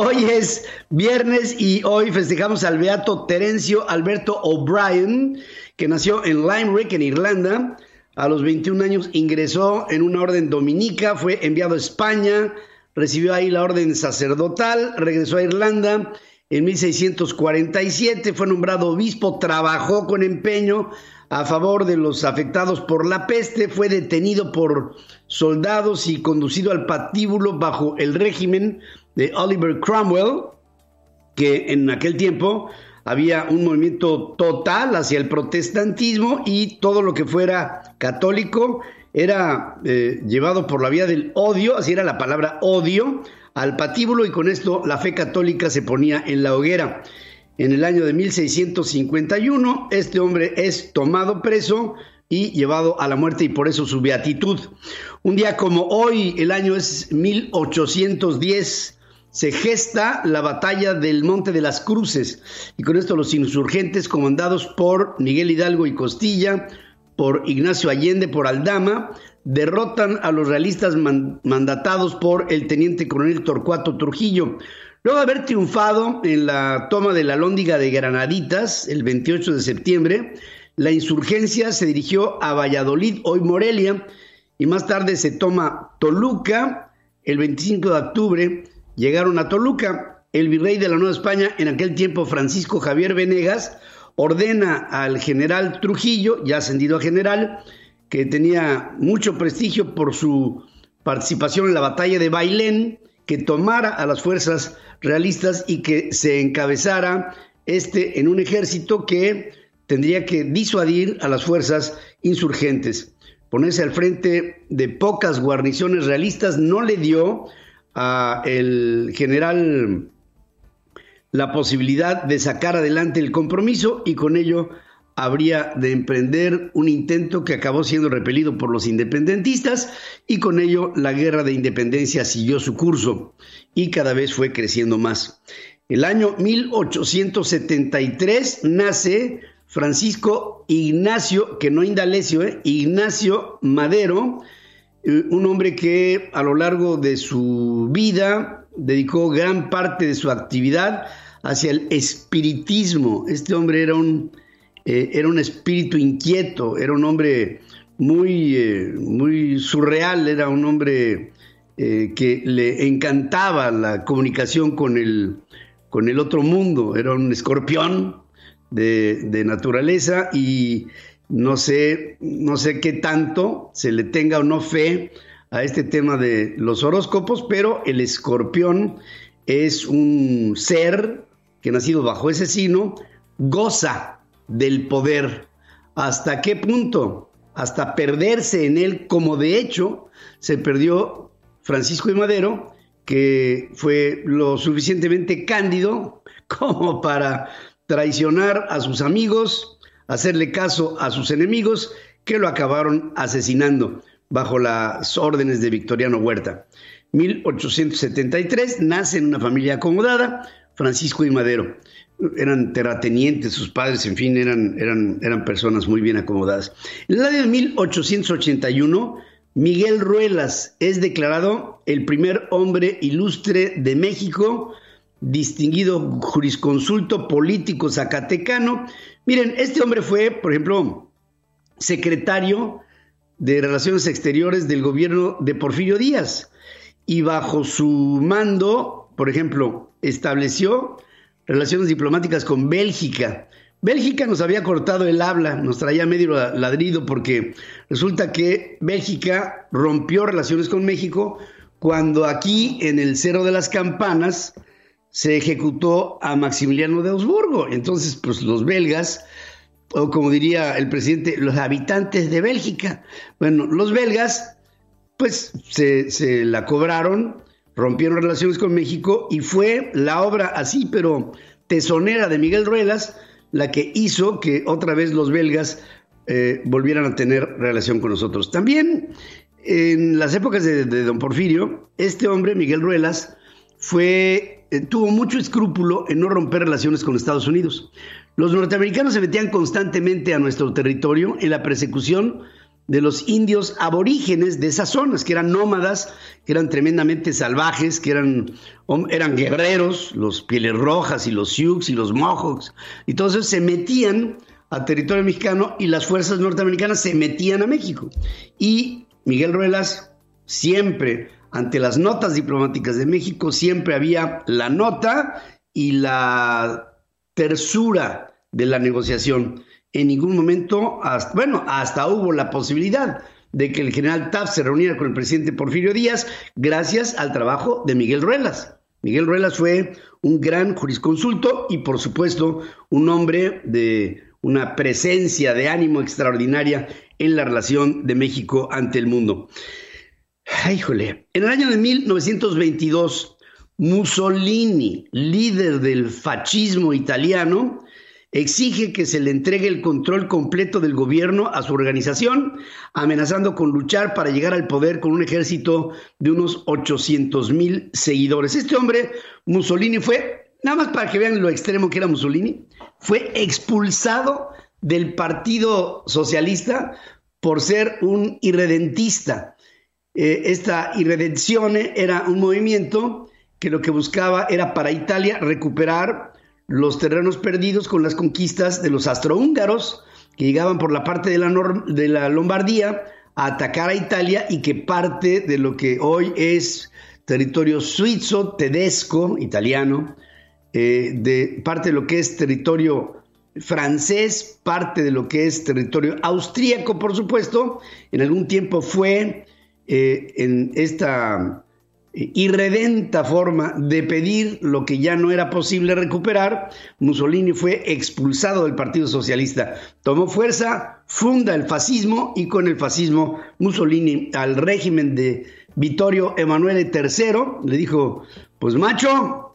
Hoy es viernes y hoy festejamos al beato Terencio Alberto O'Brien, que nació en Limerick, en Irlanda. A los 21 años ingresó en una orden dominica, fue enviado a España, recibió ahí la orden sacerdotal, regresó a Irlanda en 1647, fue nombrado obispo, trabajó con empeño a favor de los afectados por la peste, fue detenido por soldados y conducido al patíbulo bajo el régimen de Oliver Cromwell, que en aquel tiempo había un movimiento total hacia el protestantismo y todo lo que fuera católico era eh, llevado por la vía del odio, así era la palabra odio, al patíbulo y con esto la fe católica se ponía en la hoguera. En el año de 1651, este hombre es tomado preso y llevado a la muerte y por eso su beatitud. Un día como hoy, el año es 1810, se gesta la batalla del Monte de las Cruces y con esto los insurgentes comandados por Miguel Hidalgo y Costilla, por Ignacio Allende, por Aldama, derrotan a los realistas mandatados por el teniente coronel Torcuato Trujillo. Luego de haber triunfado en la toma de la Lóndiga de Granaditas el 28 de septiembre, la insurgencia se dirigió a Valladolid, hoy Morelia, y más tarde se toma Toluca. El 25 de octubre llegaron a Toluca. El virrey de la Nueva España, en aquel tiempo Francisco Javier Venegas, ordena al general Trujillo, ya ascendido a general, que tenía mucho prestigio por su participación en la batalla de Bailén, que tomara a las fuerzas realistas y que se encabezara este en un ejército que tendría que disuadir a las fuerzas insurgentes. Ponerse al frente de pocas guarniciones realistas no le dio a el general la posibilidad de sacar adelante el compromiso y con ello habría de emprender un intento que acabó siendo repelido por los independentistas y con ello la guerra de independencia siguió su curso y cada vez fue creciendo más. El año 1873 nace Francisco Ignacio, que no Indalecio, ¿eh? Ignacio Madero, un hombre que a lo largo de su vida dedicó gran parte de su actividad hacia el espiritismo. Este hombre era un eh, era un espíritu inquieto, era un hombre muy, eh, muy surreal, era un hombre eh, que le encantaba la comunicación con el, con el otro mundo, era un escorpión de, naturaleza y no sé, no sé qué tanto se le tenga o no fe a este tema de los horóscopos, pero el escorpión es un ser que nacido bajo ese signo goza del poder. ¿Hasta qué punto? Hasta perderse en él, como de hecho se perdió Francisco de Madero, que fue lo suficientemente cándido como para traicionar a sus amigos, hacerle caso a sus enemigos, que lo acabaron asesinando bajo las órdenes de Victoriano Huerta. 1873 nace en una familia acomodada, Francisco y Madero eran terratenientes, sus padres, en fin, eran, eran, eran personas muy bien acomodadas. En el año de 1881, Miguel Ruelas es declarado el primer hombre ilustre de México, distinguido jurisconsulto político zacatecano. Miren, este hombre fue, por ejemplo, secretario de Relaciones Exteriores del gobierno de Porfirio Díaz y bajo su mando, por ejemplo, estableció relaciones diplomáticas con Bélgica. Bélgica nos había cortado el habla, nos traía medio ladrido porque resulta que Bélgica rompió relaciones con México cuando aquí en el Cerro de las Campanas se ejecutó a Maximiliano de Habsburgo. Entonces, pues los belgas, o como diría el presidente, los habitantes de Bélgica, bueno, los belgas, pues se, se la cobraron rompieron relaciones con México y fue la obra así, pero tesonera de Miguel Ruelas, la que hizo que otra vez los belgas eh, volvieran a tener relación con nosotros. También en las épocas de, don Porfirio, este hombre, Miguel Ruelas, fue, tuvo mucho escrúpulo en no romper relaciones con Estados Unidos. Los norteamericanos se metían constantemente a nuestro territorio en la persecución de los indios aborígenes de esas zonas, que eran nómadas, que eran tremendamente salvajes, que eran, eran guerreros, los pieles rojas y los sioux y los mohawks, y todos ellos se metían a territorio mexicano y las fuerzas norteamericanas se metían a México. Y Miguel Ruelas siempre, ante las notas diplomáticas de México, siempre había la nota y la tersura de la negociación en ningún momento, bueno, hasta hubo la posibilidad de que el general Taft se reuniera con el presidente Porfirio Díaz gracias al trabajo de Miguel Ruelas. Miguel Ruelas fue un gran jurisconsulto y por supuesto un hombre de una presencia de ánimo extraordinaria en la relación de México ante el mundo. En el año de 1922, Mussolini, líder del fascismo italiano, exige que se le entregue el control completo del gobierno a su organización, amenazando con luchar para llegar al poder con un ejército de unos 800 mil seguidores. Este hombre, Mussolini, fue, nada más para que vean lo extremo que era Mussolini, fue expulsado del Partido Socialista por ser un irredentista. Eh, esta irredención era un movimiento que lo que buscaba era para Italia recuperar los terrenos perdidos con las conquistas de los astrohúngaros que llegaban por la parte de la, de la Lombardía a atacar a Italia y que parte de lo que hoy es territorio suizo, tedesco, italiano, eh, de parte de lo que es territorio francés, parte de lo que es territorio austríaco, por supuesto, en algún tiempo fue eh, en esta irredenta forma de pedir lo que ya no era posible recuperar, Mussolini fue expulsado del Partido Socialista. Tomó fuerza, funda el fascismo y con el fascismo Mussolini al régimen de Vittorio Emanuele III le dijo, pues macho,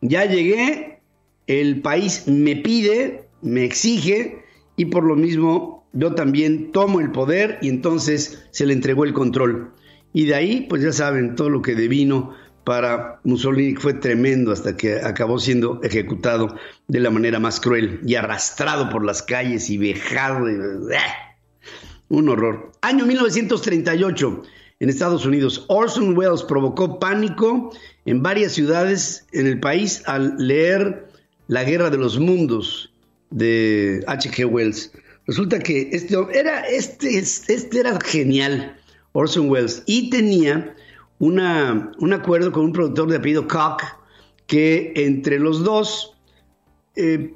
ya llegué, el país me pide, me exige y por lo mismo yo también tomo el poder y entonces se le entregó el control. Y de ahí, pues ya saben, todo lo que devino para Mussolini fue tremendo hasta que acabó siendo ejecutado de la manera más cruel y arrastrado por las calles y vejado. ¡eh! Un horror. Año 1938, en Estados Unidos, Orson Welles provocó pánico en varias ciudades en el país al leer La Guerra de los Mundos de H.G. Wells. Resulta que este era, este, este era genial Orson Welles, y tenía una, un acuerdo con un productor de apellido Koch, que entre los dos eh,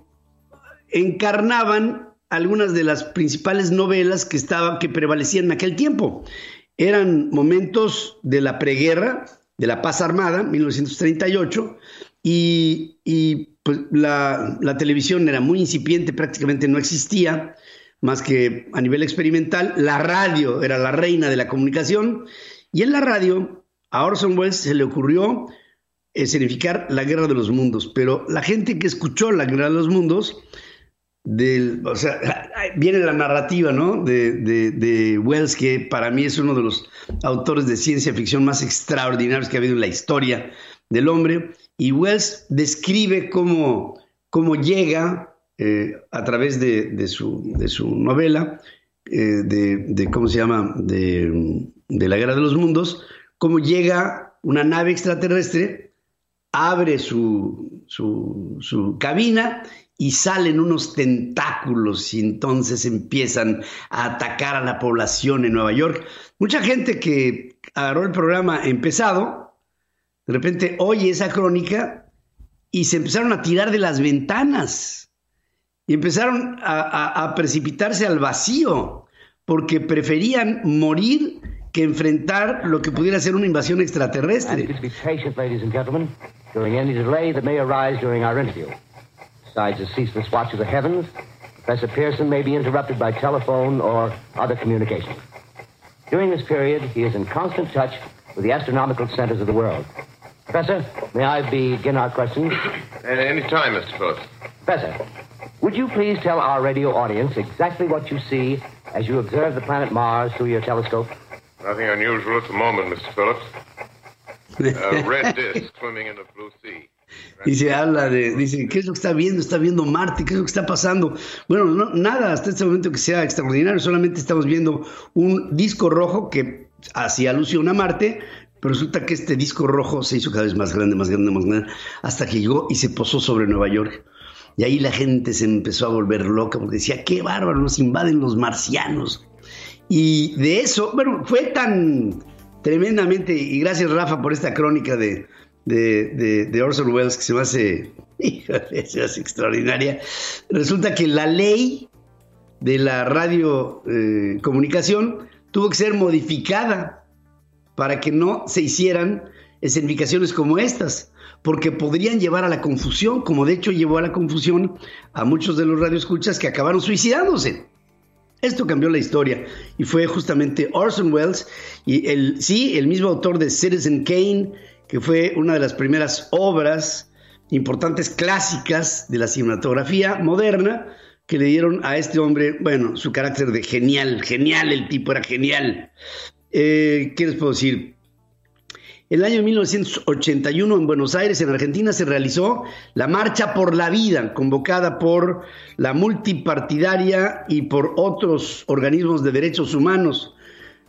encarnaban algunas de las principales novelas que, estaba, que prevalecían en aquel tiempo. Eran momentos de la preguerra, de la paz armada, 1938, y, y pues, la, la, televisión era muy incipiente, prácticamente no existía más que a nivel experimental. La radio era la reina de la comunicación y en la radio a Orson Welles se le ocurrió escenificar la guerra de los mundos, pero la gente que escuchó la guerra de los mundos, del, o sea, viene la narrativa ¿no? de, de, Wells, que para mí es uno de los autores de ciencia ficción más extraordinarios que ha habido en la historia del hombre, y Wells describe cómo, cómo llega eh, a través de, su, novela, eh, de, ¿cómo se llama?, de, la Guerra de los Mundos, cómo llega una nave extraterrestre, abre su, su, cabina y salen unos tentáculos y entonces empiezan a atacar a la población en Nueva York. Mucha gente que agarró el programa empezado, de repente oye esa crónica y se empezaron a tirar de las ventanas y empezaron a, precipitarse al vacío porque preferían morir que enfrentar lo que pudiera ser una invasión extraterrestre. Besides the ceaseless watch of the heavens, Professor Pearson may be interrupted by telephone or other communications. During this period, he is in constant touch with the astronomical centers of the world. Professor, may I begin our questions? At any time, Mr. Phillips. Professor, would you please tell our radio audience exactly what you see as you observe the planet Mars through your telescope? Nothing unusual at the moment, Mr. Phillips. A red disk swimming in the blue sea. Y se habla de, dice, ¿qué es lo que está viendo? Está viendo Marte, ¿qué es lo que está pasando? Bueno, no, nada hasta este momento que sea extraordinario, solamente estamos viendo un disco rojo que hacía alusión a Marte, pero resulta que este disco rojo se hizo cada vez más grande, más grande, más grande, hasta que llegó y se posó sobre Nueva York. Y ahí la gente se empezó a volver loca porque decía, qué bárbaro, nos invaden los marcianos. Y de eso, bueno, fue tan tremendamente, y gracias Rafa por esta crónica de, de, Orson Welles que se me hace, se hace extraordinaria. Resulta que la ley de la radio eh, tuvo que ser modificada para que no se hicieran escenificaciones como estas, porque podrían llevar a la confusión, como de hecho llevó a la confusión a muchos de los radioescuchas que acabaron suicidándose. Esto cambió la historia y fue justamente Orson Welles y el sí, el mismo autor de Citizen Kane, que fue una de las primeras obras importantes clásicas de la cinematografía moderna que le dieron a este hombre, bueno, su carácter de genial, genial, el tipo era genial. Eh, ¿Qué les puedo decir? El año 1981 en Buenos Aires, en Argentina, se realizó la Marcha por la Vida, convocada por la multipartidaria y por otros organismos de derechos humanos.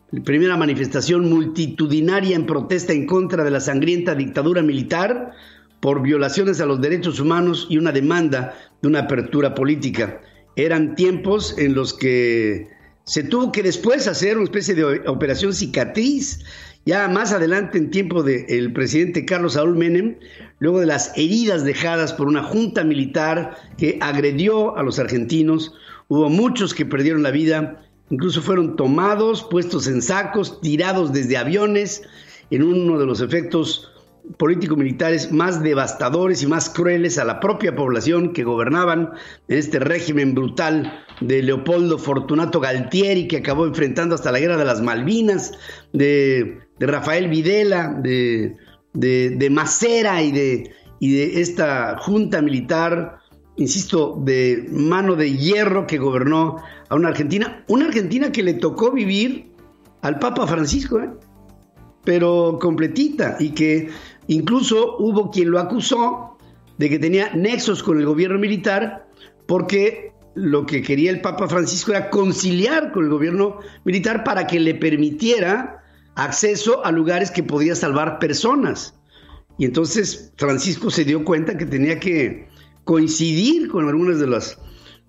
La primera manifestación multitudinaria en protesta en contra de la sangrienta dictadura militar por violaciones a los derechos humanos y una demanda de una apertura política. Eran tiempos en los que se tuvo que después hacer una especie de operación cicatriz ya más adelante, en tiempo del presidente Carlos Saúl Menem, luego de las heridas dejadas por una junta militar que agredió a los argentinos, hubo muchos que perdieron la vida, incluso fueron tomados, puestos en sacos, tirados desde aviones, en uno de los efectos político-militares más devastadores y más crueles a la propia población que gobernaban en este régimen brutal de Leopoldo Fortunato Galtieri, que acabó enfrentando hasta la guerra de las Malvinas, de, Rafael Videla, de, de, Macera y de, y de esta junta militar, insisto, de mano de hierro que gobernó a una Argentina, una Argentina que le tocó vivir al Papa Francisco, ¿eh? pero completita y que Incluso hubo quien lo acusó de que tenía nexos con el gobierno militar porque lo que quería el Papa Francisco era conciliar con el gobierno militar para que le permitiera acceso a lugares que podía salvar personas. Y entonces Francisco se dio cuenta que tenía que coincidir con algunas de las,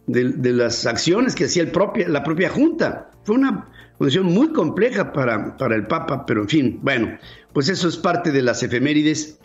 de, las acciones que hacía el la propia Junta. Fue una condición muy compleja para, para el Papa, pero en fin, bueno, pues eso es parte de las efemérides